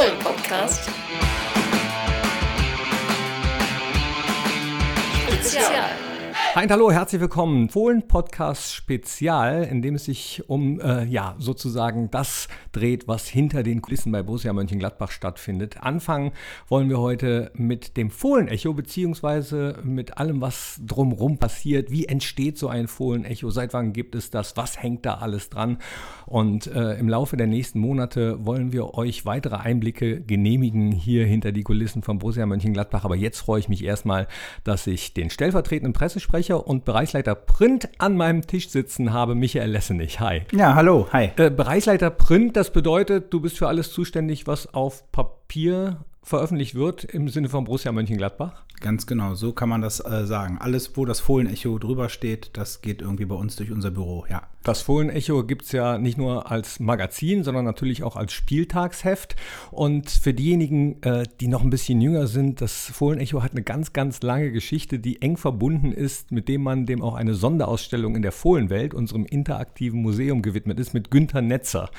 Fohlen-Podcast. Spezial. Hi hallo, herzlich willkommen. Fohlen Podcast Spezial, in dem es sich um, äh, ja, sozusagen das dreht, was hinter den Kulissen bei Borussia Mönchengladbach stattfindet. Anfangen wollen wir heute mit dem Fohlen-Echo, beziehungsweise mit allem, was drumherum passiert. Wie entsteht so ein Fohlen-Echo? Seit wann gibt es das? Was hängt da alles dran? Und äh, im Laufe der nächsten Monate wollen wir euch weitere Einblicke genehmigen hier hinter die Kulissen von Borussia Mönchengladbach. Aber jetzt freue ich mich erstmal, dass ich den stellvertretenden Pressesprecher und Bereichsleiter Print an meinem Tisch sitzen habe, Michael Lessenich. Hi. Ja, hallo, hi. Äh, Bereichsleiter Print, das bedeutet, du bist für alles zuständig, was auf Papier veröffentlicht wird im Sinne von Borussia Mönchengladbach? Ganz genau, so kann man das äh, sagen. Alles, wo das Fohlenecho drüber steht, das geht irgendwie bei uns durch unser Büro, ja. Das Fohlenecho gibt es ja nicht nur als Magazin, sondern natürlich auch als Spieltagsheft. Und für diejenigen, äh, die noch ein bisschen jünger sind, das Fohlenecho hat eine ganz, ganz lange Geschichte, die eng verbunden ist, mit dem man dem auch eine Sonderausstellung in der Fohlenwelt, unserem interaktiven Museum, gewidmet ist, mit Günther Netzer.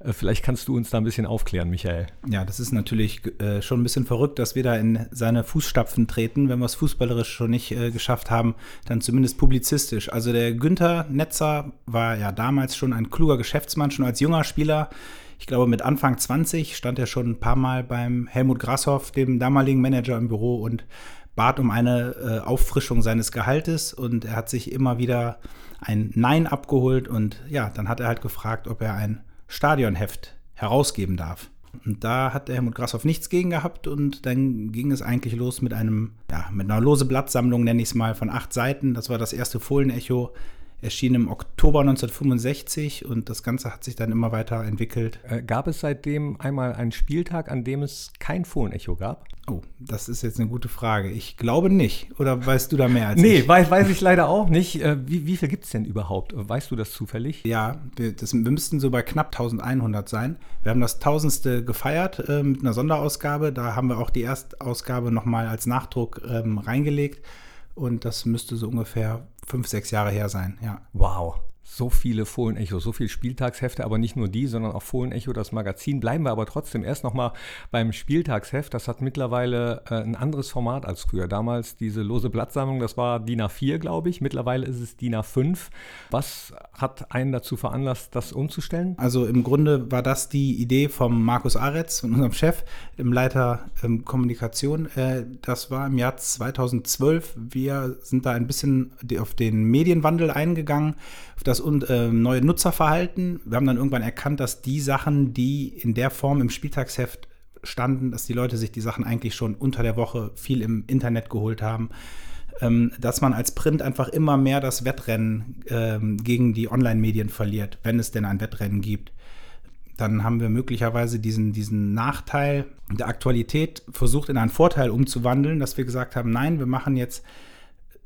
Äh, vielleicht kannst du uns da ein bisschen aufklären, Michael. Ja, das ist natürlich äh, schon ein bisschen verrückt, dass wir da in seine Fußstapfen treten wenn wir es fußballerisch schon nicht geschafft haben, dann zumindest publizistisch. Also der Günther Netzer war ja damals schon ein kluger Geschäftsmann, schon als junger Spieler. Ich glaube, mit Anfang 20 stand er schon ein paar Mal beim Helmut Grasshoff, dem damaligen Manager im Büro und bat um eine äh, Auffrischung seines Gehaltes und er hat sich immer wieder ein Nein abgeholt und ja, dann hat er halt gefragt, ob er ein Stadionheft herausgeben darf. Und da hat der Helmut Grasshoff nichts gegen gehabt und dann ging es eigentlich los mit einem, ja, mit einer lose Blattsammlung, nenne ich es mal, von acht Seiten. Das war das erste Fohlenecho erschien im Oktober 1965 und das Ganze hat sich dann immer weiter entwickelt. Äh, gab es seitdem einmal einen Spieltag, an dem es kein Fohlenecho gab? Oh, das ist jetzt eine gute Frage. Ich glaube nicht. Oder weißt du da mehr als nee, ich? Nee, weiß, weiß ich leider auch nicht. Äh, wie, wie viel gibt es denn überhaupt? Weißt du das zufällig? Ja, wir, das, wir müssten so bei knapp 1100 sein. Wir haben das tausendste gefeiert äh, mit einer Sonderausgabe. Da haben wir auch die Erstausgabe nochmal als Nachdruck ähm, reingelegt. Und das müsste so ungefähr fünf, sechs Jahre her sein, ja. Wow so viele Fohlenecho, so viele Spieltagshefte, aber nicht nur die, sondern auch Fohlenecho, das Magazin. Bleiben wir aber trotzdem erst nochmal beim Spieltagsheft. Das hat mittlerweile äh, ein anderes Format als früher. Damals diese lose Blattsammlung, das war DIN A4, glaube ich. Mittlerweile ist es DIN A5. Was hat einen dazu veranlasst, das umzustellen? Also im Grunde war das die Idee vom Markus Aretz, von unserem Chef, dem Leiter ähm, Kommunikation. Äh, das war im Jahr 2012. Wir sind da ein bisschen auf den Medienwandel eingegangen, auf das und äh, neue Nutzerverhalten. Wir haben dann irgendwann erkannt, dass die Sachen, die in der Form im Spieltagsheft standen, dass die Leute sich die Sachen eigentlich schon unter der Woche viel im Internet geholt haben, ähm, dass man als Print einfach immer mehr das Wettrennen ähm, gegen die Online-Medien verliert, wenn es denn ein Wettrennen gibt. Dann haben wir möglicherweise diesen, diesen Nachteil der Aktualität versucht in einen Vorteil umzuwandeln, dass wir gesagt haben, nein, wir machen jetzt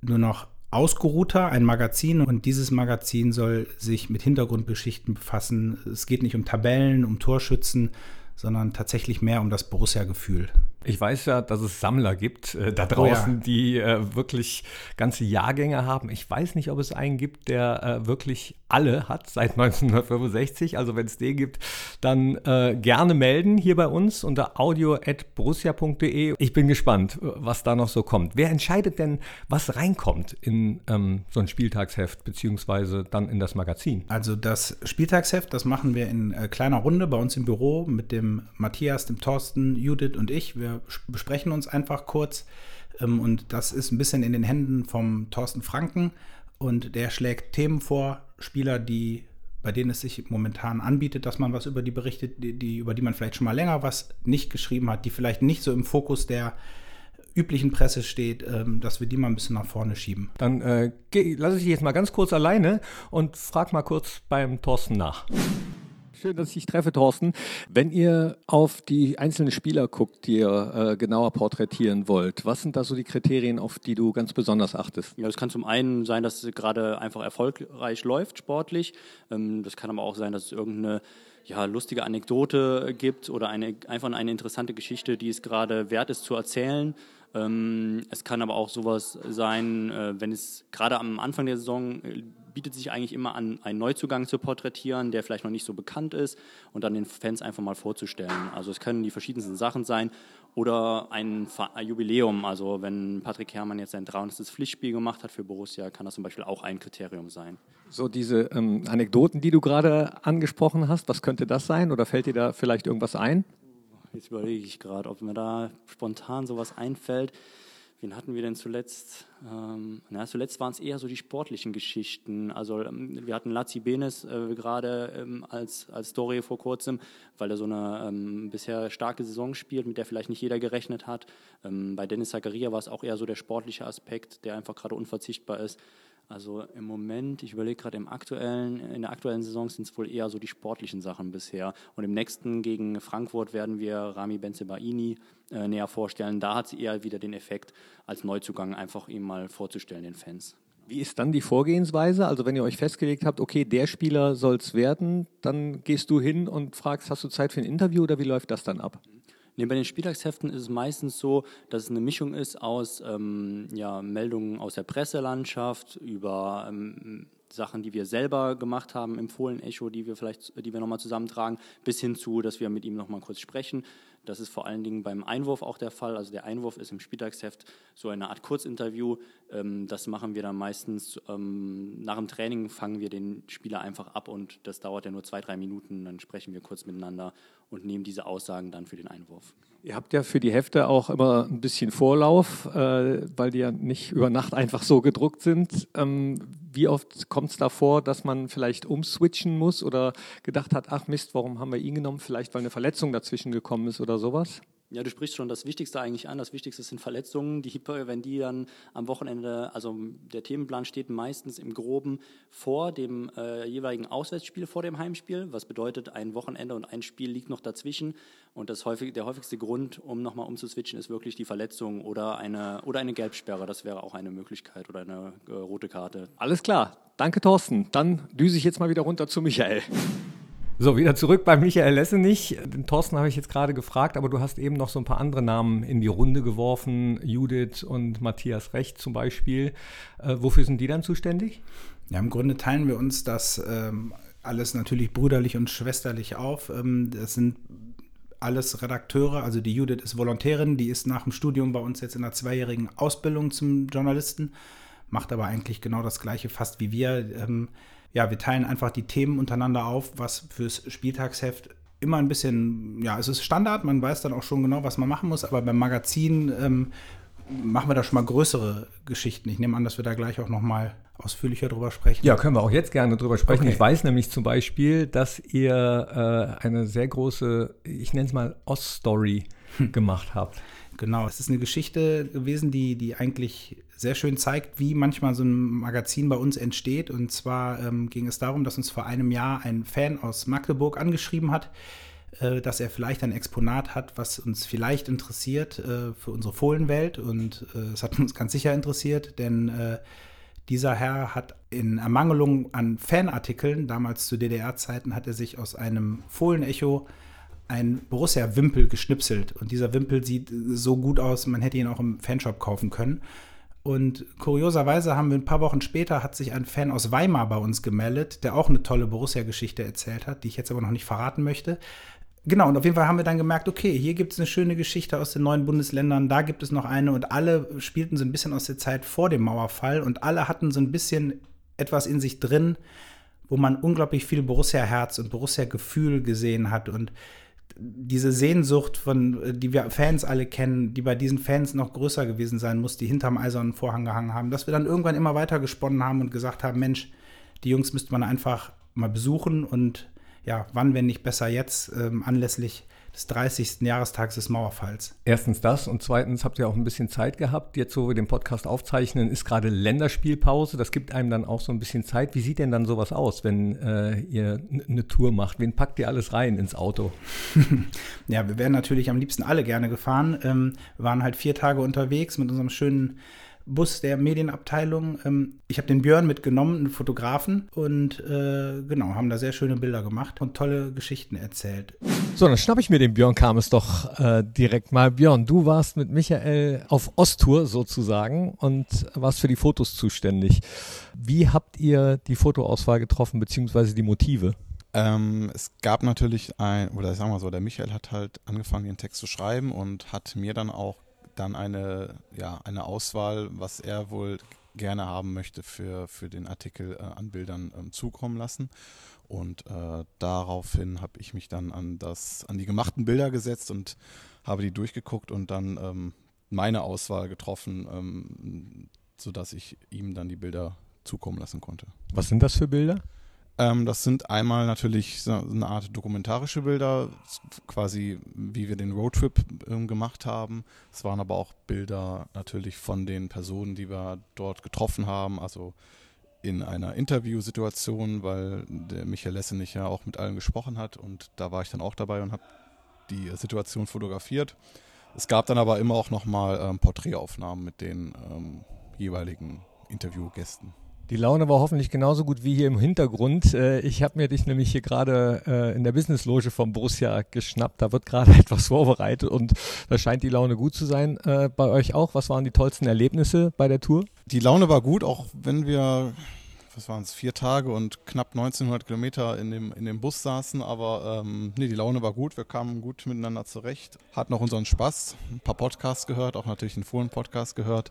nur noch ausgeruhter, ein Magazin und dieses Magazin soll sich mit Hintergrundgeschichten befassen. Es geht nicht um Tabellen, um Torschützen, sondern tatsächlich mehr um das Borussia-Gefühl. Ich weiß ja, dass es Sammler gibt äh, da draußen, oh ja. die äh, wirklich ganze Jahrgänge haben. Ich weiß nicht, ob es einen gibt, der äh, wirklich alle hat seit 1965. Also wenn es den gibt, dann äh, gerne melden hier bei uns unter audio.borussia.de. Ich bin gespannt, was da noch so kommt. Wer entscheidet denn, was reinkommt in ähm, so ein Spieltagsheft beziehungsweise dann in das Magazin? Also das Spieltagsheft, das machen wir in äh, kleiner Runde bei uns im Büro mit dem Matthias, dem Thorsten, Judith und ich. Wir besprechen uns einfach kurz. Ähm, und das ist ein bisschen in den Händen vom Thorsten Franken. Und der schlägt Themen vor, Spieler, die bei denen es sich momentan anbietet, dass man was über die berichtet, die, die, über die man vielleicht schon mal länger was nicht geschrieben hat, die vielleicht nicht so im Fokus der üblichen Presse steht, ähm, dass wir die mal ein bisschen nach vorne schieben. Dann äh, lasse ich dich jetzt mal ganz kurz alleine und frag mal kurz beim Thorsten nach. Schön, dass ich dich treffe, Thorsten. Wenn ihr auf die einzelnen Spieler guckt, die ihr äh, genauer porträtieren wollt, was sind da so die Kriterien, auf die du ganz besonders achtest? Ja, es kann zum einen sein, dass es gerade einfach erfolgreich läuft, sportlich. Ähm, das kann aber auch sein, dass es irgendeine ja, lustige Anekdote gibt oder eine, einfach eine interessante Geschichte, die es gerade wert ist zu erzählen. Ähm, es kann aber auch sowas sein, äh, wenn es gerade am Anfang der Saison äh, bietet sich eigentlich immer an, einen Neuzugang zu porträtieren, der vielleicht noch nicht so bekannt ist und dann den Fans einfach mal vorzustellen. Also es können die verschiedensten Sachen sein oder ein Jubiläum. Also wenn Patrick Herrmann jetzt sein 300. Pflichtspiel gemacht hat für Borussia, kann das zum Beispiel auch ein Kriterium sein. So diese ähm, Anekdoten, die du gerade angesprochen hast, was könnte das sein oder fällt dir da vielleicht irgendwas ein? Jetzt überlege ich gerade, ob mir da spontan sowas einfällt. Wen hatten wir denn zuletzt? Ähm, na, zuletzt waren es eher so die sportlichen Geschichten. Also ähm, wir hatten Lazzi Benes äh, gerade ähm, als, als Story vor kurzem, weil er so eine ähm, bisher starke Saison spielt, mit der vielleicht nicht jeder gerechnet hat. Ähm, bei Dennis Zakaria war es auch eher so der sportliche Aspekt, der einfach gerade unverzichtbar ist. Also im Moment, ich überlege gerade im aktuellen, in der aktuellen Saison sind es wohl eher so die sportlichen Sachen bisher. Und im nächsten gegen Frankfurt werden wir Rami Benzebaini äh, näher vorstellen. Da hat sie eher wieder den Effekt, als Neuzugang einfach ihm mal vorzustellen, den Fans. Wie ist dann die Vorgehensweise? Also wenn ihr euch festgelegt habt, okay, der Spieler soll es werden, dann gehst du hin und fragst, hast du Zeit für ein Interview oder wie läuft das dann ab? Nee, bei den Spieltagsheften ist es meistens so, dass es eine Mischung ist aus ähm, ja, Meldungen aus der Presselandschaft über ähm, Sachen, die wir selber gemacht haben im Fohlen-Echo, die wir vielleicht, die wir nochmal zusammentragen, bis hin zu, dass wir mit ihm nochmal kurz sprechen. Das ist vor allen Dingen beim Einwurf auch der Fall. Also der Einwurf ist im Spieltagsheft so eine Art Kurzinterview. Ähm, das machen wir dann meistens ähm, nach dem Training, fangen wir den Spieler einfach ab und das dauert ja nur zwei, drei Minuten. Dann sprechen wir kurz miteinander und nehmen diese Aussagen dann für den Einwurf. Ihr habt ja für die Hefte auch immer ein bisschen Vorlauf, äh, weil die ja nicht über Nacht einfach so gedruckt sind. Ähm, wie oft kommt es da vor, dass man vielleicht umswitchen muss oder gedacht hat, ach Mist, warum haben wir ihn genommen? Vielleicht, weil eine Verletzung dazwischen gekommen ist oder sowas? Ja, du sprichst schon das Wichtigste eigentlich an. Das Wichtigste sind Verletzungen. Die, wenn die dann am Wochenende, also der Themenplan steht meistens im Groben vor dem äh, jeweiligen Auswärtsspiel, vor dem Heimspiel. Was bedeutet, ein Wochenende und ein Spiel liegt noch dazwischen. Und das häufig, der häufigste Grund, um nochmal umzuswitchen, ist wirklich die Verletzung oder eine, oder eine Gelbsperre. Das wäre auch eine Möglichkeit oder eine äh, rote Karte. Alles klar. Danke, Thorsten. Dann düse ich jetzt mal wieder runter zu Michael. So, wieder zurück bei Michael Lessenich. Den Thorsten habe ich jetzt gerade gefragt, aber du hast eben noch so ein paar andere Namen in die Runde geworfen. Judith und Matthias Recht zum Beispiel. Äh, wofür sind die dann zuständig? Ja, im Grunde teilen wir uns das ähm, alles natürlich brüderlich und schwesterlich auf. Ähm, das sind alles Redakteure. Also die Judith ist Volontärin, die ist nach dem Studium bei uns jetzt in einer zweijährigen Ausbildung zum Journalisten, macht aber eigentlich genau das Gleiche fast wie wir. Ähm, ja, wir teilen einfach die Themen untereinander auf, was fürs Spieltagsheft immer ein bisschen, ja, es ist Standard, man weiß dann auch schon genau, was man machen muss, aber beim Magazin ähm, machen wir da schon mal größere Geschichten. Ich nehme an, dass wir da gleich auch noch mal ausführlicher drüber sprechen. Ja, können wir auch jetzt gerne drüber sprechen. Okay. Ich weiß nämlich zum Beispiel, dass ihr äh, eine sehr große, ich nenne es mal Ost-Story hm. gemacht habt. Genau, es ist eine Geschichte gewesen, die, die eigentlich sehr schön zeigt, wie manchmal so ein Magazin bei uns entsteht. Und zwar ähm, ging es darum, dass uns vor einem Jahr ein Fan aus Magdeburg angeschrieben hat, äh, dass er vielleicht ein Exponat hat, was uns vielleicht interessiert äh, für unsere Fohlenwelt. Und äh, es hat uns ganz sicher interessiert, denn äh, dieser Herr hat in Ermangelung an Fanartikeln, damals zu DDR-Zeiten, hat er sich aus einem Fohlenecho ein Borussia-Wimpel geschnipselt. Und dieser Wimpel sieht so gut aus, man hätte ihn auch im Fanshop kaufen können. Und kurioserweise haben wir ein paar Wochen später, hat sich ein Fan aus Weimar bei uns gemeldet, der auch eine tolle Borussia-Geschichte erzählt hat, die ich jetzt aber noch nicht verraten möchte. Genau, und auf jeden Fall haben wir dann gemerkt, okay, hier gibt es eine schöne Geschichte aus den neuen Bundesländern, da gibt es noch eine und alle spielten so ein bisschen aus der Zeit vor dem Mauerfall und alle hatten so ein bisschen etwas in sich drin, wo man unglaublich viel Borussia-Herz und Borussia-Gefühl gesehen hat und diese Sehnsucht, von, äh, die wir Fans alle kennen, die bei diesen Fans noch größer gewesen sein muss, die hinterm eisernen Vorhang gehangen haben, dass wir dann irgendwann immer weiter gesponnen haben und gesagt haben, Mensch, die Jungs müsste man einfach mal besuchen und ja, wann, wenn nicht besser jetzt, ähm, anlässlich des 30. Jahrestags des Mauerfalls. Erstens das und zweitens habt ihr auch ein bisschen Zeit gehabt. Jetzt, wo wir den Podcast aufzeichnen, ist gerade Länderspielpause. Das gibt einem dann auch so ein bisschen Zeit. Wie sieht denn dann sowas aus, wenn äh, ihr eine Tour macht? Wen packt ihr alles rein ins Auto? ja, wir wären natürlich am liebsten alle gerne gefahren. Ähm, wir waren halt vier Tage unterwegs mit unserem schönen Bus der Medienabteilung. Ähm, ich habe den Björn mitgenommen, einen Fotografen, und äh, genau, haben da sehr schöne Bilder gemacht und tolle Geschichten erzählt. So, dann schnapp ich mir den Björn Kames doch äh, direkt mal. Björn, du warst mit Michael auf Osttour sozusagen und warst für die Fotos zuständig. Wie habt ihr die Fotoauswahl getroffen, beziehungsweise die Motive? Ähm, es gab natürlich ein, oder sagen wir so, der Michael hat halt angefangen, den Text zu schreiben und hat mir dann auch dann eine, ja, eine Auswahl, was er wohl gerne haben möchte für, für den Artikel äh, an Bildern ähm, zukommen lassen. Und äh, daraufhin habe ich mich dann an das, an die gemachten Bilder gesetzt und habe die durchgeguckt und dann ähm, meine Auswahl getroffen, ähm, sodass ich ihm dann die Bilder zukommen lassen konnte. Was sind das für Bilder? Ähm, das sind einmal natürlich so eine Art dokumentarische Bilder, quasi wie wir den Roadtrip ähm, gemacht haben. Es waren aber auch Bilder natürlich von den Personen, die wir dort getroffen haben, also in einer Interviewsituation, weil der Michael Lessenich ja auch mit allen gesprochen hat und da war ich dann auch dabei und habe die Situation fotografiert. Es gab dann aber immer auch nochmal ähm, Porträtaufnahmen mit den ähm, jeweiligen Interviewgästen. Die Laune war hoffentlich genauso gut wie hier im Hintergrund. Äh, ich habe mir dich nämlich hier gerade äh, in der Businessloge vom Borussia geschnappt. Da wird gerade etwas vorbereitet und da scheint die Laune gut zu sein. Äh, bei euch auch. Was waren die tollsten Erlebnisse bei der Tour? Die Laune war gut, auch wenn wir, was waren es, vier Tage und knapp 1900 Kilometer in dem, in dem Bus saßen. Aber ähm, nee, die Laune war gut. Wir kamen gut miteinander zurecht. Hatten auch unseren Spaß. Ein paar Podcasts gehört, auch natürlich einen Fohlen-Podcast gehört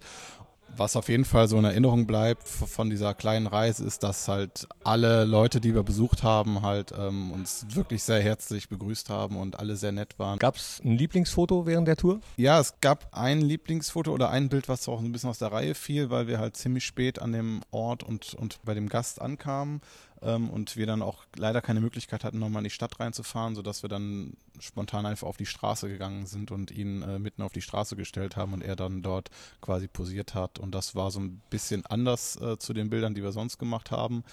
was auf jeden Fall so in Erinnerung bleibt von dieser kleinen Reise, ist, dass halt alle Leute, die wir besucht haben, halt ähm, uns wirklich sehr herzlich begrüßt haben und alle sehr nett waren. Gab es ein Lieblingsfoto während der Tour? Ja, es gab ein Lieblingsfoto oder ein Bild, was auch ein bisschen aus der Reihe fiel, weil wir halt ziemlich spät an dem Ort und, und bei dem Gast ankamen ähm, und wir dann auch leider keine Möglichkeit hatten, nochmal in die Stadt reinzufahren, sodass wir dann spontan einfach auf die Straße gegangen sind und ihn äh, mitten auf die Straße gestellt haben und er dann dort quasi posiert hat. Und das war so ein bisschen anders äh, zu den Bildern, die wir sonst gemacht haben,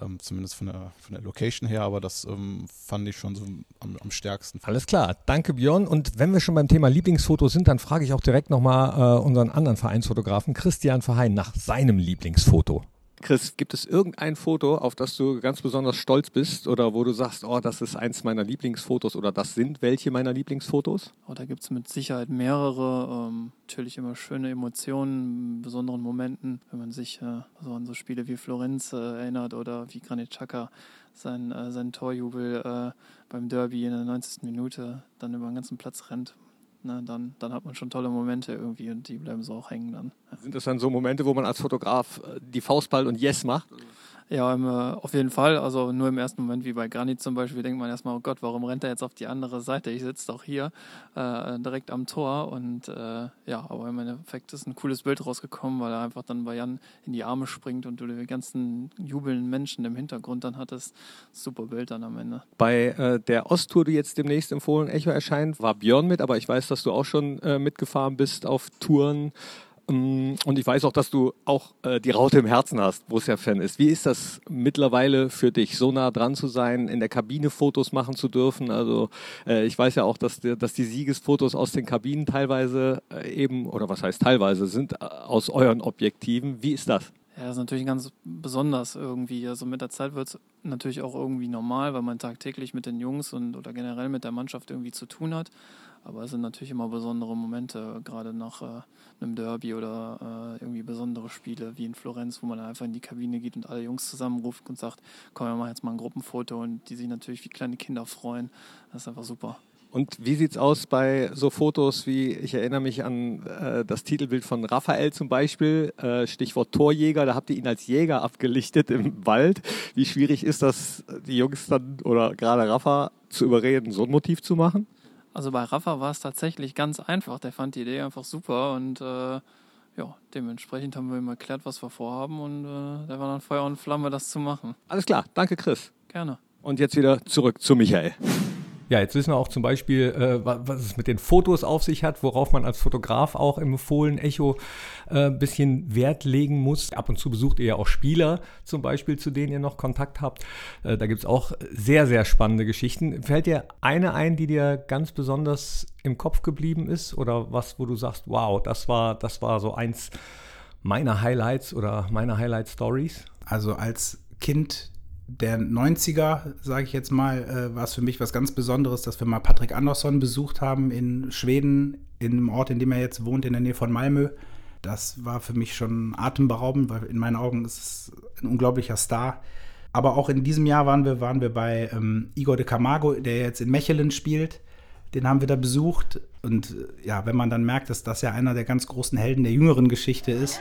ähm, zumindest von der, von der Location her, aber das ähm, fand ich schon so am, am, stärksten. Alles klar, danke Björn. Und wenn wir schon beim Thema Lieblingsfotos sind, dann frage ich auch direkt nochmal äh, unseren anderen Vereinsfotografen Christian Verheyen nach seinem Lieblingsfoto. Chris, gibt es irgendein Foto, auf das du ganz besonders stolz bist oder wo du sagst, oh, das ist eins meiner Lieblingsfotos oder das sind welche meiner Lieblingsfotos? Oh, da gibt es mit Sicherheit mehrere. Ähm, natürlich immer schöne Emotionen, besonderen Momenten, wenn man sich äh, so an so Spiele wie Florenz äh, erinnert oder wie Granit Xhaka sein, äh, sein Torjubel äh, beim Derby in der 90. Minute dann über den ganzen Platz rennt ne, dann, dann hat man schon tolle Momente irgendwie und die bleiben so auch hängen dann. Sind das dann so Momente, wo man als Fotograf äh, die Faustball und Yes macht? Ja, im, äh, auf jeden Fall. Also nur im ersten Moment, wie bei Granit zum Beispiel, denkt man erstmal, oh Gott, warum rennt er jetzt auf die andere Seite? Ich sitze doch hier äh, direkt am Tor. Und äh, ja, aber im Endeffekt ist ein cooles Bild rausgekommen, weil er einfach dann bei Jan in die Arme springt und du die ganzen jubelnden Menschen im Hintergrund dann hattest. Super Bild dann am Ende. Bei äh, der Osttour, die jetzt demnächst im Fohlen Echo erscheint, war Björn mit, aber ich weiß, dass du auch schon äh, mitgefahren bist auf Touren. Mm, und ich weiß auch, dass du auch äh, die Raute im Herzen hast, Borussia-Fan ist. Wie ist das mittlerweile für dich, so nah dran zu sein, in der Kabine Fotos machen zu dürfen? Also äh, ich weiß ja auch, dass, dass die Siegesfotos aus den Kabinen teilweise äh, eben, oder was heißt teilweise, sind äh, aus euren Objektiven. Wie ist das? Ja, das ist natürlich ganz besonders irgendwie. Also mit der Zeit wird es natürlich auch irgendwie normal, weil man tagtäglich mit den Jungs und oder generell mit der Mannschaft irgendwie zu tun hat. Aber es sind natürlich immer besondere Momente, gerade nach äh, einem Derby oder äh, irgendwie besondere Spiele wie in Florenz, wo man einfach in die Kabine geht und alle Jungs zusammenruft und sagt, komm, wir machen jetzt mal ein Gruppenfoto und die sich natürlich wie kleine Kinder freuen. Das ist einfach super. Und wie sieht es aus bei so Fotos wie, ich erinnere mich an äh, das Titelbild von Raphael zum Beispiel, äh, Stichwort Torjäger, da habt ihr ihn als Jäger abgelichtet im Wald. Wie schwierig ist das, die Jungs dann oder gerade Rafa zu überreden, so ein Motiv zu machen? Also bei Rafa war es tatsächlich ganz einfach. Der fand die Idee einfach super und äh, ja, dementsprechend haben wir ihm erklärt, was wir vorhaben und äh, der war dann Feuer und Flamme, das zu machen. Alles klar, danke Chris. Gerne. Und jetzt wieder zurück zu Michael. Ja, jetzt wissen wir auch zum Beispiel, äh, was es mit den Fotos auf sich hat, worauf man als Fotograf auch im Fohlen-Echo ein äh, bisschen Wert legen muss. Ab und zu besucht ihr ja auch Spieler zum Beispiel, zu denen ihr noch Kontakt habt. Äh, da gibt es auch sehr, sehr spannende Geschichten. Fällt dir eine ein, die dir ganz besonders im Kopf geblieben ist? Oder was, wo du sagst, wow, das war, das war so eins meiner Highlights oder meiner Highlight Stories? Also als Kind der 90er, sage ich jetzt mal, äh, war es für mich was ganz Besonderes, dass wir mal Patrick Andersson besucht haben in Schweden, in einem Ort, in dem er jetzt wohnt, in der Nähe von Malmö. Das war für mich schon atemberaubend, weil in meinen Augen ist es ein unglaublicher Star. Aber auch in diesem Jahr waren wir, waren wir bei ähm, Igor de Camargo, der jetzt in Mechelen spielt. Den haben wir da besucht. Und äh, ja, wenn man dann merkt, dass das ja einer der ganz großen Helden der jüngeren Geschichte ist.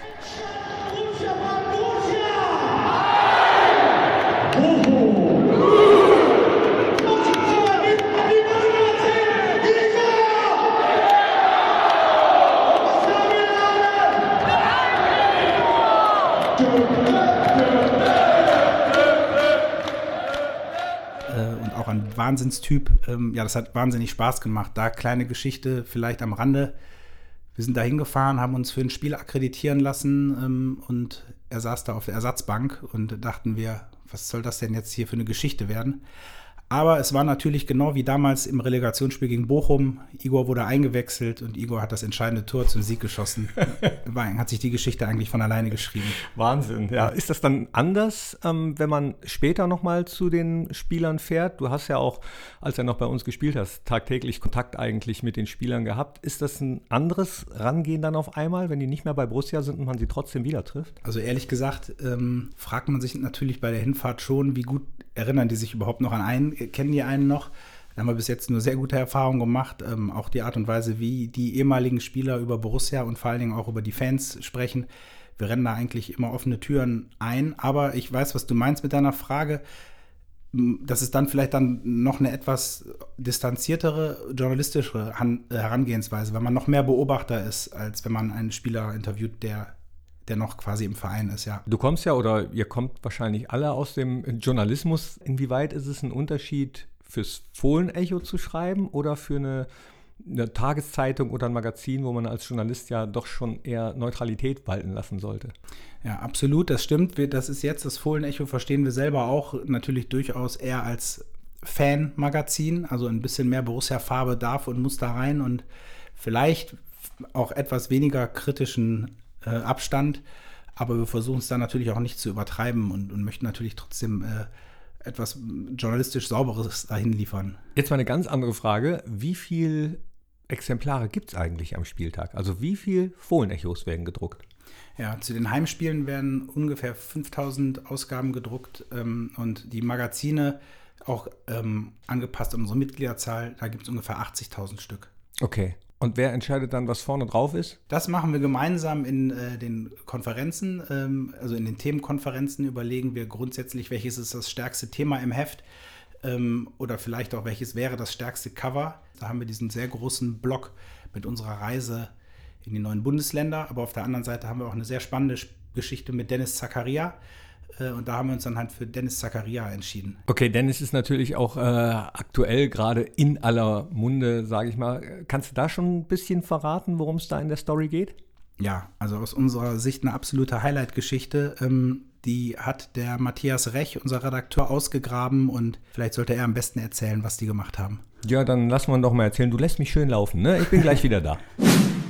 Und auch ein Wahnsinnstyp. Ähm, ja, das hat wahnsinnig Spaß gemacht. Da kleine Geschichte vielleicht am Rande. Wir sind da hingefahren, haben uns für ein Spiel akkreditieren lassen ähm, und er saß da auf der Ersatzbank und dachten wir, was soll das denn jetzt hier für eine Geschichte werden? Aber es war natürlich genau wie damals im Relegationsspiel gegen Bochum. Igor wurde eingewechselt und Igor hat das entscheidende Tor zum Sieg geschossen. hat sich die Geschichte eigentlich von alleine geschrieben. Wahnsinn, ja. Ist das dann anders, ähm, wenn man später nochmal zu den Spielern fährt? Du hast ja auch, als er noch bei uns gespielt hast, tagtäglich Kontakt eigentlich mit den Spielern gehabt. Ist das ein anderes Rangehen dann auf einmal, wenn die nicht mehr bei Borussia sind und man sie trotzdem wieder trifft? Also ehrlich gesagt, ähm, fragt man sich natürlich bei der Hinfahrt schon, wie gut erinnern die sich überhaupt noch an einen? Kennen die einen noch? Da haben wir bis jetzt nur sehr gute Erfahrungen gemacht. Ähm, auch die Art und Weise, wie die ehemaligen Spieler über Borussia und vor allen Dingen auch über die Fans sprechen. Wir rennen da eigentlich immer offene Türen ein. Aber ich weiß, was du meinst mit deiner Frage. Das ist dann vielleicht dann noch eine etwas distanziertere, journalistischere Herangehensweise, weil man noch mehr Beobachter ist, als wenn man einen Spieler interviewt, der der noch quasi im Verein ist, ja. Du kommst ja oder ihr kommt wahrscheinlich alle aus dem Journalismus. Inwieweit ist es ein Unterschied, fürs Fohlenecho zu schreiben oder für eine, eine Tageszeitung oder ein Magazin, wo man als Journalist ja doch schon eher Neutralität walten lassen sollte? Ja, absolut, das stimmt. Wir, das ist jetzt das Fohlenecho, verstehen wir selber auch natürlich durchaus eher als Fan-Magazin, also ein bisschen mehr Borussia-Farbe darf und muss da rein und vielleicht auch etwas weniger kritischen äh, Abstand. Aber wir versuchen es dann natürlich auch nicht zu übertreiben und, und möchten natürlich trotzdem äh, etwas journalistisch Sauberes dahin liefern. Jetzt mal eine ganz andere Frage. Wie viele Exemplare gibt es eigentlich am Spieltag? Also wie viele Fohlenechos werden gedruckt? Ja, zu den Heimspielen werden ungefähr 5000 Ausgaben gedruckt ähm, und die Magazine auch ähm, angepasst an unsere Mitgliederzahl, da gibt es ungefähr 80.000 Stück. Okay. Und wer entscheidet dann, was vorne drauf ist? Das machen wir gemeinsam in äh, den Konferenzen, ähm, also in den Themenkonferenzen überlegen wir grundsätzlich, welches ist das stärkste Thema im Heft ähm, oder vielleicht auch welches wäre das stärkste Cover. Da haben wir diesen sehr großen Block mit unserer Reise in die neuen Bundesländer, aber auf der anderen Seite haben wir auch eine sehr spannende Geschichte mit Dennis Zakaria, und da haben wir uns dann halt für Dennis Zakaria entschieden. Okay, Dennis ist natürlich auch äh, aktuell gerade in aller Munde, sage ich mal. Kannst du da schon ein bisschen verraten, worum es da in der Story geht? Ja, also aus unserer Sicht eine absolute Highlight-Geschichte. Ähm, die hat der Matthias Rech, unser Redakteur, ausgegraben und vielleicht sollte er am besten erzählen, was die gemacht haben. Ja, dann lass mal doch mal erzählen. Du lässt mich schön laufen, ne? Ich bin gleich wieder da.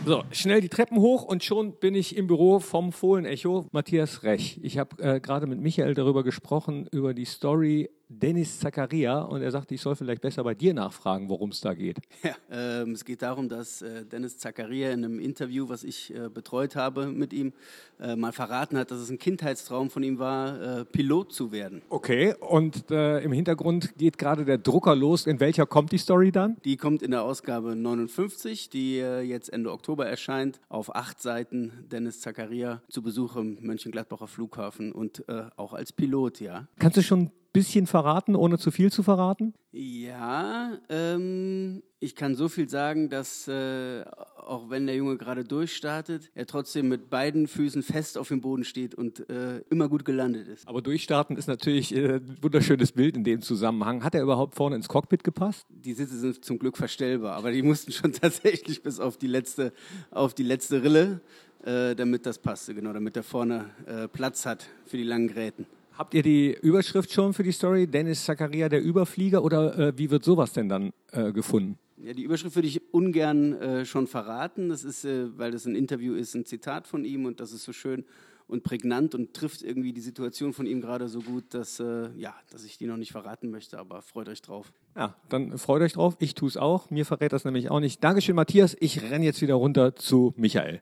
So, schnell die Treppen hoch und schon bin ich im Büro vom Fohlenecho, Matthias Rech. Ich habe äh, gerade mit Michael darüber gesprochen, über die Story Dennis Zakaria und er sagte, ich soll vielleicht besser bei dir nachfragen, worum es da geht. Ja, ähm, es geht darum, dass äh, Dennis Zakaria in einem Interview, was ich äh, betreut habe mit ihm, äh, mal verraten hat, dass es ein Kindheitstraum von ihm war, äh, Pilot zu werden. Okay, und äh, im Hintergrund geht gerade der Drucker los. In welcher kommt die Story dann? Die kommt in der Ausgabe 59, die äh, jetzt Ende Oktober erscheint, auf acht Seiten Dennis Zakaria zu Besuch im Mönchengladbacher Flughafen und auch als Pilot, ja. Kannst du schon bisschen verraten, ohne zu viel zu verraten? Ja, ähm, ich kann so viel sagen, dass äh, auch wenn der Junge gerade durchstartet, er trotzdem mit beiden Füßen fest auf dem Boden steht und äh, immer gut gelandet ist. Aber durchstarten ist natürlich äh, ein wunderschönes Bild in dem Zusammenhang. Hat er überhaupt vorne ins Cockpit gepasst? Die Sitze sind zum Glück verstellbar, aber die mussten schon tatsächlich bis auf die letzte, auf die letzte Rille, äh, damit das passte, genau, damit er vorne äh, Platz hat für die langen Gräten. Habt ihr die Überschrift schon für die Story? Dennis Zakaria, der Überflieger? Oder äh, wie wird sowas denn dann äh, gefunden? Ja, die Überschrift würde ich ungern äh, schon verraten. Das ist, äh, weil das ein Interview ist, ein Zitat von ihm und das ist so schön und prägnant und trifft irgendwie die Situation von ihm gerade so gut, dass, äh, ja, dass ich die noch nicht verraten möchte, aber freut euch drauf. Ja, dann freut euch drauf. Ich tue es auch. Mir verrät das nämlich auch nicht. Dankeschön, Matthias. Ich renne jetzt wieder runter zu Michael.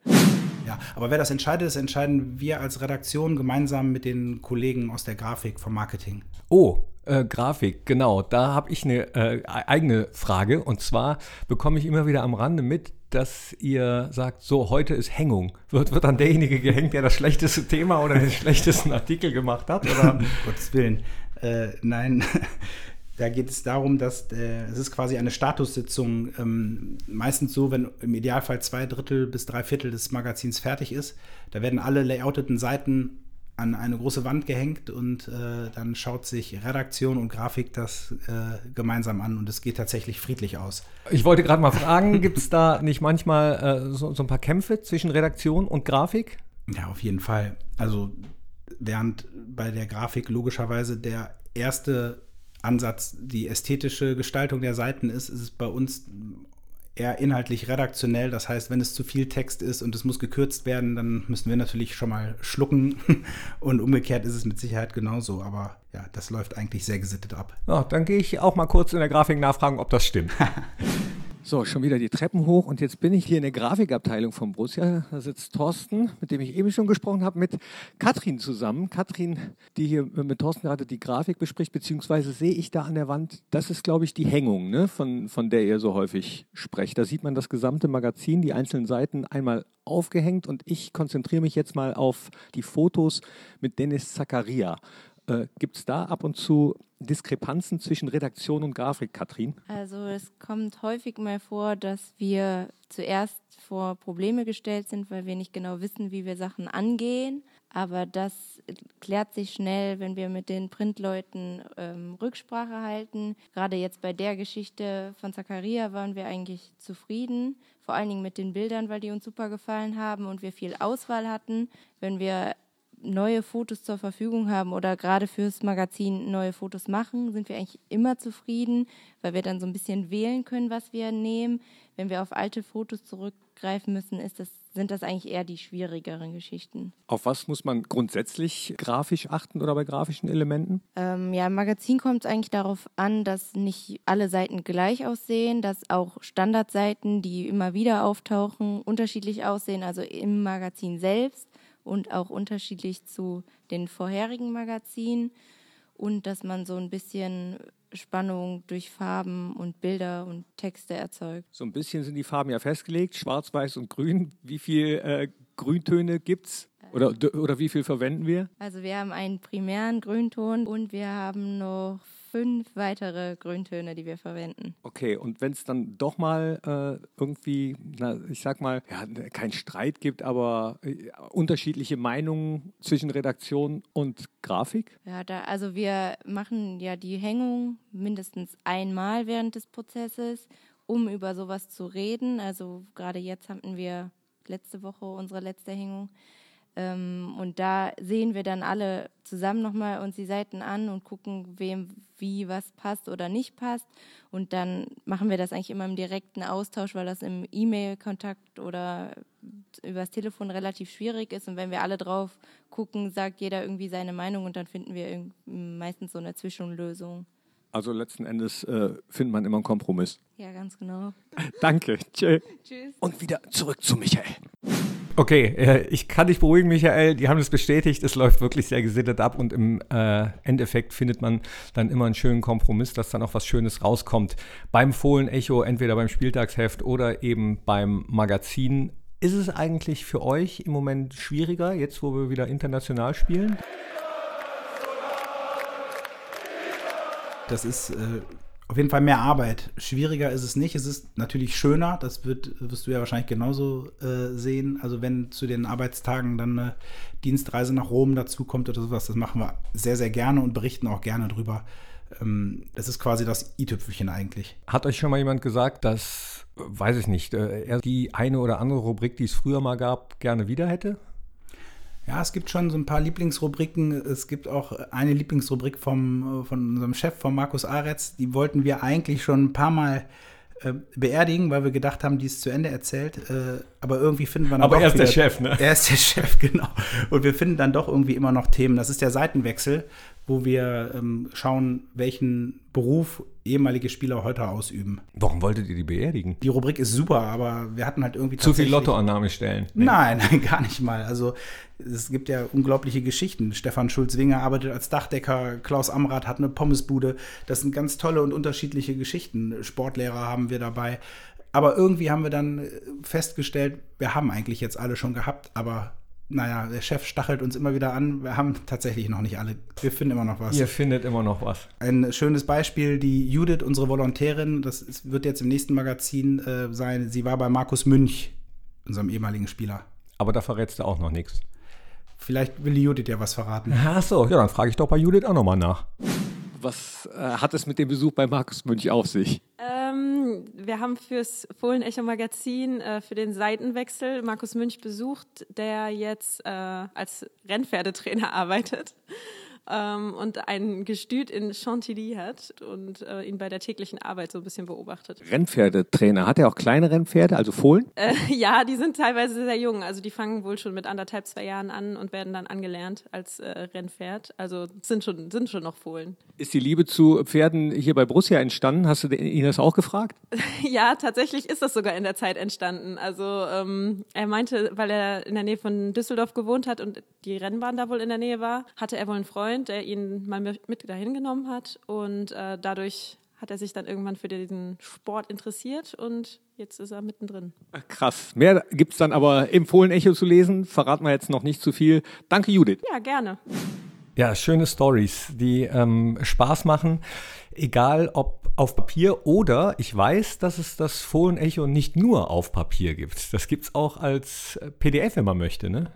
Ja, aber wer das entscheidet, das entscheiden wir als Redaktion gemeinsam mit den Kollegen aus der Grafik vom Marketing. Oh, äh, Grafik, genau. Da habe ich eine äh, eigene Frage. Und zwar bekomme ich immer wieder am Rande mit, dass ihr sagt, so, heute ist Hängung. Wird, wird dann derjenige gehängt, der das schlechteste Thema oder den schlechtesten Artikel gemacht hat? Oder? Gottes Willen. Äh, nein, da geht es darum, dass äh, es ist quasi eine Statussitzung, ähm, meistens so, wenn im Idealfall zwei Drittel bis drei Viertel des Magazins fertig ist. Da werden alle layouteten Seiten an eine große Wand gehängt und äh, dann schaut sich Redaktion und Grafik das äh, gemeinsam an und es geht tatsächlich friedlich aus. Ich wollte gerade mal fragen, gibt es da nicht manchmal äh, so, so ein paar Kämpfe zwischen Redaktion und Grafik? Ja, auf jeden Fall. Also während bei der Grafik logischerweise der erste Ansatz die ästhetische Gestaltung der Seiten ist, ist es bei uns eher inhaltlich redaktionell. Das heißt, wenn es zu viel Text ist und es muss gekürzt werden, dann müssen wir natürlich schon mal schlucken. Und umgekehrt ist es mit Sicherheit genauso. Aber ja, das läuft eigentlich sehr gesittet ab. Ja, dann gehe ich auch mal kurz in der Grafik nachfragen, ob das stimmt. So, schon wieder die Treppen hoch und jetzt bin ich hier in der Grafikabteilung von Borussia. Da sitzt Thorsten, mit dem ich eben schon gesprochen habe, mit Katrin zusammen. Katrin, die hier mit Thorsten gerade die Grafik bespricht, beziehungsweise sehe ich da an der Wand, das ist, glaube ich, die Hängung, ne, von, von der ihr so häufig sprecht. Da sieht man das gesamte Magazin, die einzelnen Seiten einmal aufgehängt und ich konzentriere mich jetzt mal auf die Fotos mit Dennis Zakaria. Äh, Gibt es da ab und zu Diskrepanzen zwischen Redaktion und Grafik, Katrin? Also es kommt häufig mal vor, dass wir zuerst vor Probleme gestellt sind, weil wir nicht genau wissen, wie wir Sachen angehen. Aber das klärt sich schnell, wenn wir mit den Printleuten ähm, Rücksprache halten. Gerade jetzt bei der Geschichte von Zacharia waren wir eigentlich zufrieden, vor allen Dingen mit den Bildern, weil die uns super gefallen haben und wir viel Auswahl hatten. Wenn wir neue Fotos zur Verfügung haben oder gerade fürs Magazin neue Fotos machen, sind wir eigentlich immer zufrieden, weil wir dann so ein bisschen wählen können, was wir nehmen. Wenn wir auf alte Fotos zurückgreifen müssen, ist das, sind das eigentlich eher die schwierigeren Geschichten. Auf was muss man grundsätzlich grafisch achten oder bei grafischen Elementen? Ähm, ja, im Magazin kommt es eigentlich darauf an, dass nicht alle Seiten gleich aussehen, dass auch Standardseiten, die immer wieder auftauchen, unterschiedlich aussehen, also im Magazin selbst und auch unterschiedlich zu den vorherigen Magazinen und dass man so ein bisschen Spannung durch Farben und Bilder und Texte erzeugt. So ein bisschen sind die Farben ja festgelegt, schwarz, weiß und grün. Wie viele äh, Grüntöne gibt es? Oder, oder wie viel verwenden wir? Also wir haben einen primären Grünton und wir haben noch fünf weitere Grüntöne, die wir verwenden. Okay, und wenn es dann doch mal äh, irgendwie, na, ich sag mal, ja, kein Streit gibt, aber äh, unterschiedliche Meinungen zwischen Redaktion und Grafik? Ja, da, also wir machen ja die Hängung mindestens einmal während des Prozesses, um über sowas zu reden. Also gerade jetzt hatten wir letzte Woche unsere letzte Hängung. Ähm, und da sehen wir dann alle zusammen nochmal uns die Seiten an und gucken, wem wie was passt oder nicht passt. Und dann machen wir das eigentlich immer im direkten Austausch, weil das im E-Mail-Kontakt oder übers Telefon relativ schwierig ist. Und wenn wir alle drauf gucken, sagt jeder irgendwie seine Meinung und dann finden wir meistens so eine Zwischenlösung. Also letzten Endes äh, findet man immer einen Kompromiss. Ja, ganz genau. Danke. Tschö. Tschüss. Und wieder zurück zu Michael. Okay, äh, ich kann dich beruhigen, Michael. Die haben es bestätigt. Es läuft wirklich sehr gesittet ab und im äh, Endeffekt findet man dann immer einen schönen Kompromiss, dass dann auch was Schönes rauskommt. Beim Fohlen-Echo, entweder beim Spieltagsheft oder eben beim Magazin. Ist es eigentlich für euch im Moment schwieriger, jetzt wo wir wieder international spielen? Das ist äh, auf jeden Fall mehr Arbeit. Schwieriger ist es nicht. Es ist natürlich schöner. Das wird, wirst du ja wahrscheinlich genauso äh, sehen. Also wenn zu den Arbeitstagen dann eine Dienstreise nach Rom dazu kommt oder sowas, das machen wir sehr, sehr gerne und berichten auch gerne drüber. Ähm, das ist quasi das i-Tüpfelchen eigentlich. Hat euch schon mal jemand gesagt, dass, weiß ich nicht, äh, er die eine oder andere Rubrik, die es früher mal gab, gerne wieder hätte? Ja, es gibt schon so ein paar Lieblingsrubriken. Es gibt auch eine Lieblingsrubrik vom, von unserem Chef, von Markus Aretz. Die wollten wir eigentlich schon ein paar Mal äh, beerdigen, weil wir gedacht haben, die ist zu Ende erzählt. Äh, aber irgendwie finden wir dann Aber doch er ist der wieder- Chef, ne? Er ist der Chef, genau. Und wir finden dann doch irgendwie immer noch Themen. Das ist der Seitenwechsel, wo wir ähm, schauen, welchen Beruf ehemalige Spieler heute ausüben. Warum wolltet ihr die beerdigen? Die Rubrik ist super, aber wir hatten halt irgendwie Zu viel Lottoannahme stellen. Nein, nein, gar nicht mal. Also es gibt ja unglaubliche Geschichten. Stefan Schulz-Winger arbeitet als Dachdecker, Klaus Amrath hat eine Pommesbude. Das sind ganz tolle und unterschiedliche Geschichten. Sportlehrer haben wir dabei. Aber irgendwie haben wir dann festgestellt, wir haben eigentlich jetzt alle schon gehabt, aber naja, der Chef stachelt uns immer wieder an. Wir haben tatsächlich noch nicht alle. Wir finden immer noch was. Ihr findet immer noch was. Ein schönes Beispiel, die Judith, unsere Volontärin, das wird jetzt im nächsten Magazin äh, sein. Sie war bei Markus Münch, unserem ehemaligen Spieler. Aber da verrätst du auch noch nichts. Vielleicht will die Judith ja was verraten. Ach so, ja, dann frage ich doch bei Judith auch nochmal nach. Was äh, hat es mit dem Besuch bei Markus Münch auf sich? Ähm, wir haben fürs Fohlen-Echo-Magazin äh, für den Seitenwechsel Markus Münch besucht, der jetzt äh, als Rennpferdetrainer arbeitet ähm, und ein Gestüt in Chantilly hat und äh, ihn bei der täglichen Arbeit so ein bisschen beobachtet. Rennpferdetrainer. Hat er auch kleine Rennpferde, also Fohlen? Äh, ja, die sind teilweise sehr jung. Also die fangen wohl schon mit anderthalb, zwei Jahren an und werden dann angelernt als äh, Rennpferd. Also sind schon, sind schon noch Fohlen. Ist die Liebe zu Pferden hier bei Borussia entstanden? Hast du ihn das auch gefragt? Ja, tatsächlich ist das sogar in der Zeit entstanden. Also ähm, er meinte, weil er in der Nähe von Düsseldorf gewohnt hat und die Rennbahn da wohl in der Nähe war, hatte er wohl einen Freund, der ihn mal mit dahin genommen hat und äh, dadurch hat er sich dann irgendwann für diesen Sport interessiert und jetzt ist er mittendrin. Krass. Mehr gibt's dann aber im Fohlen-Echo zu lesen. Verraten wir jetzt noch nicht zu viel. Danke, Judith. Ja, gerne. Ja, schöne Stories, die ähm, Spaß machen, egal ob auf Papier oder ich weiß, dass es das Fohlen-Echo nicht nur auf Papier gibt. Das gibt es auch als äh, PDF, wenn man möchte, ne?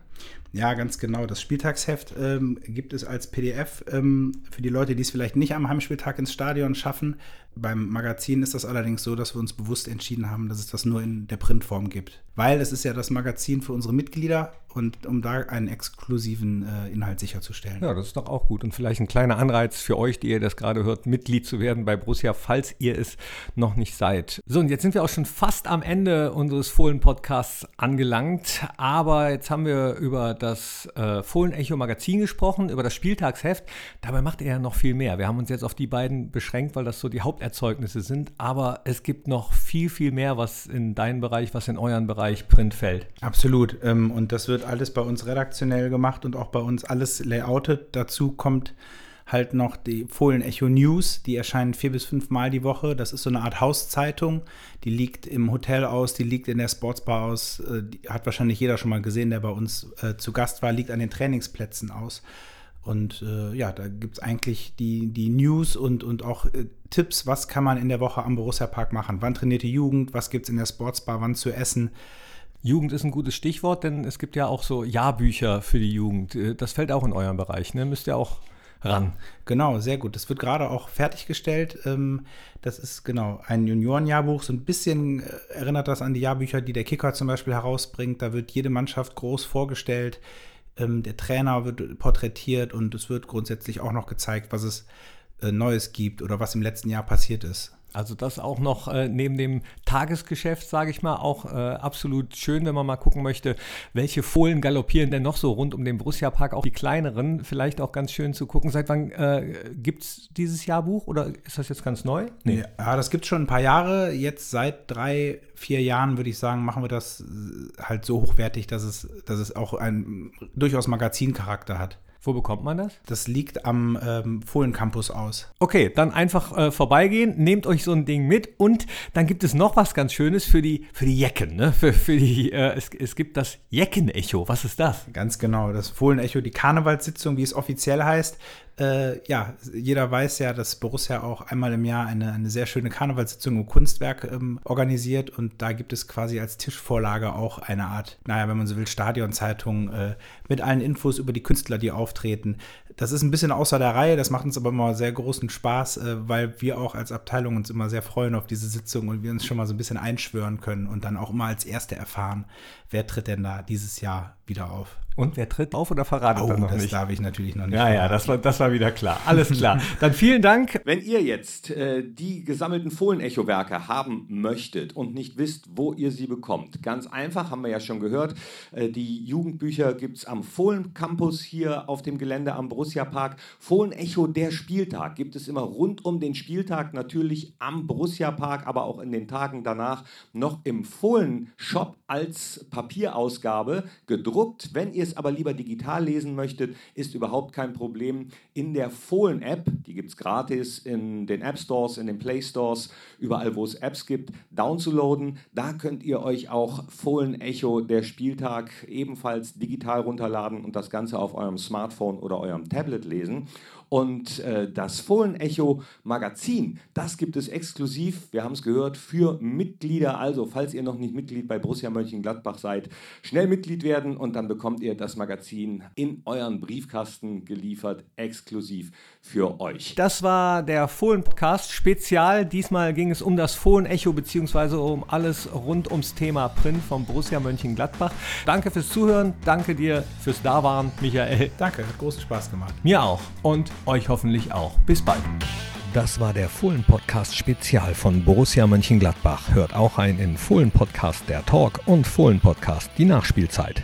Ja, ganz genau. Das Spieltagsheft ähm, gibt es als PDF ähm, für die Leute, die es vielleicht nicht am Heimspieltag ins Stadion schaffen. Beim Magazin ist das allerdings so, dass wir uns bewusst entschieden haben, dass es das nur in der Printform gibt. Weil es ist ja das Magazin für unsere Mitglieder und um da einen exklusiven äh, Inhalt sicherzustellen. Ja, das ist doch auch gut. Und vielleicht ein kleiner Anreiz für euch, die ihr das gerade hört, Mitglied zu werden bei Borussia, falls ihr es noch nicht seid. So, und jetzt sind wir auch schon fast am Ende unseres Fohlen-Podcasts angelangt. Aber jetzt haben wir über das äh, Fohlen-Echo-Magazin gesprochen, über das Spieltagsheft. Dabei macht er ja noch viel mehr. Wir haben uns jetzt auf die beiden beschränkt, weil das so die Haupterzeugnisse sind. Aber es gibt noch viel, viel mehr, was in deinen Bereich, was in euren Bereich Print fällt. Absolut. Ähm, und das wird alles bei uns redaktionell gemacht und auch bei uns alles layoutet. Dazu kommt halt noch die Fohlen Echo News. Die erscheinen vier bis fünf Mal die Woche. Das ist so eine Art Hauszeitung. Die liegt im Hotel aus, die liegt in der Sportsbar aus. Äh, Die hat wahrscheinlich jeder schon mal gesehen, der bei uns äh, zu Gast war, liegt an den Trainingsplätzen aus. Und äh, ja, da gibt es eigentlich die, die News und, und auch äh, Tipps, was kann man in der Woche am Borussia Park machen. Wann trainiert die Jugend, was gibt es in der Sportsbar, wann zu essen. Jugend ist ein gutes Stichwort, denn es gibt ja auch so Jahrbücher für die Jugend. Äh, Das fällt auch in euren Bereich, ne? Müsst ihr auch ran. Genau, sehr gut. Das wird gerade auch fertiggestellt. Ähm, Das ist genau ein Juniorenjahrbuch. So ein bisschen äh, erinnert das an die Jahrbücher, die der Kicker zum Beispiel herausbringt. Da wird jede Mannschaft groß vorgestellt. Ähm, Der Trainer wird porträtiert und es wird grundsätzlich auch noch gezeigt, was es äh, Neues gibt oder was im letzten Jahr passiert ist. Also das auch noch äh, neben dem Tagesgeschäft, sage ich mal, auch äh, absolut schön, wenn man mal gucken möchte, welche Fohlen galoppieren denn noch so rund um den Borussia Park, auch die kleineren, vielleicht auch ganz schön zu gucken. Seit wann äh, gibt es dieses Jahrbuch oder ist das jetzt ganz neu? Ja, das gibt es schon ein paar Jahre. Jetzt seit drei, vier Jahren, würde ich sagen, machen wir das äh, halt so hochwertig, dass es, dass es auch einen durchaus Magazincharakter hat. Wo bekommt man das? Das liegt am ähm, Fohlen Campus aus. Okay, dann einfach äh, vorbeigehen, nehmt euch so ein Ding mit und dann gibt es noch was ganz Schönes für die, für die Jecken. Ne? Für, für die, äh, es, es gibt das Jecken-Echo. Was ist das? Ganz genau. Das Fohlen-Echo, die Karnevalssitzung, wie es offiziell heißt. Äh, ja, jeder weiß ja, dass Borussia auch einmal im Jahr eine, eine sehr schöne Karnevalssitzung im Kunstwerk ähm, organisiert und da gibt es quasi als Tischvorlage auch eine Art, naja, wenn man so will, Stadionzeitung äh, mit allen Infos über die Künstler, die auftreten. Das ist ein bisschen außer der Reihe, das macht uns aber immer sehr großen Spaß, äh, weil wir auch als Abteilung uns immer sehr freuen auf diese Sitzung und wir uns schon mal so ein bisschen einschwören können und dann auch immer als Erste erfahren, wer tritt denn da dieses Jahr wieder auf. Und wer tritt auf oder verratet Oh, dann noch das nicht? darf ich natürlich noch nicht. Ja, ja, das war, das war wieder klar. Alles klar. Dann vielen Dank. Wenn ihr jetzt äh, die gesammelten Fohlen-Echo-Werke haben möchtet und nicht wisst, wo ihr sie bekommt, ganz einfach, haben wir ja schon gehört, äh, die Jugendbücher gibt es am Fohlen-Campus hier auf dem Gelände am Borussia-Park. Fohlen-Echo, der Spieltag, gibt es immer rund um den Spieltag, natürlich am Borussia-Park, aber auch in den Tagen danach noch im Fohlen-Shop als Papierausgabe gedruckt. Wenn ihr es aber lieber digital lesen möchtet, ist überhaupt kein Problem. In der Fohlen-App, die gibt es gratis in den App Stores, in den Play Stores, überall wo es Apps gibt, downzuladen. Da könnt ihr euch auch Fohlen-Echo, der Spieltag, ebenfalls digital runterladen und das Ganze auf eurem Smartphone oder eurem Tablet lesen. Und äh, das Fohlen-Echo Magazin, das gibt es exklusiv, wir haben es gehört, für Mitglieder. Also, falls ihr noch nicht Mitglied bei Borussia Mönchengladbach seid, schnell Mitglied werden und dann bekommt ihr das Magazin in euren Briefkasten geliefert, exklusiv für euch. Das war der Fohlen-Podcast Spezial. Diesmal ging es um das Fohlen-Echo beziehungsweise um alles rund ums Thema Print von Borussia Mönchengladbach. Danke fürs Zuhören, danke dir fürs Dawahren, Michael. Danke, hat großen Spaß gemacht. Mir auch und euch hoffentlich auch. Bis bald. Das war der Fohlen-Podcast Spezial von Borussia Mönchengladbach. Hört auch ein in Fohlen-Podcast der Talk und Fohlen-Podcast die Nachspielzeit.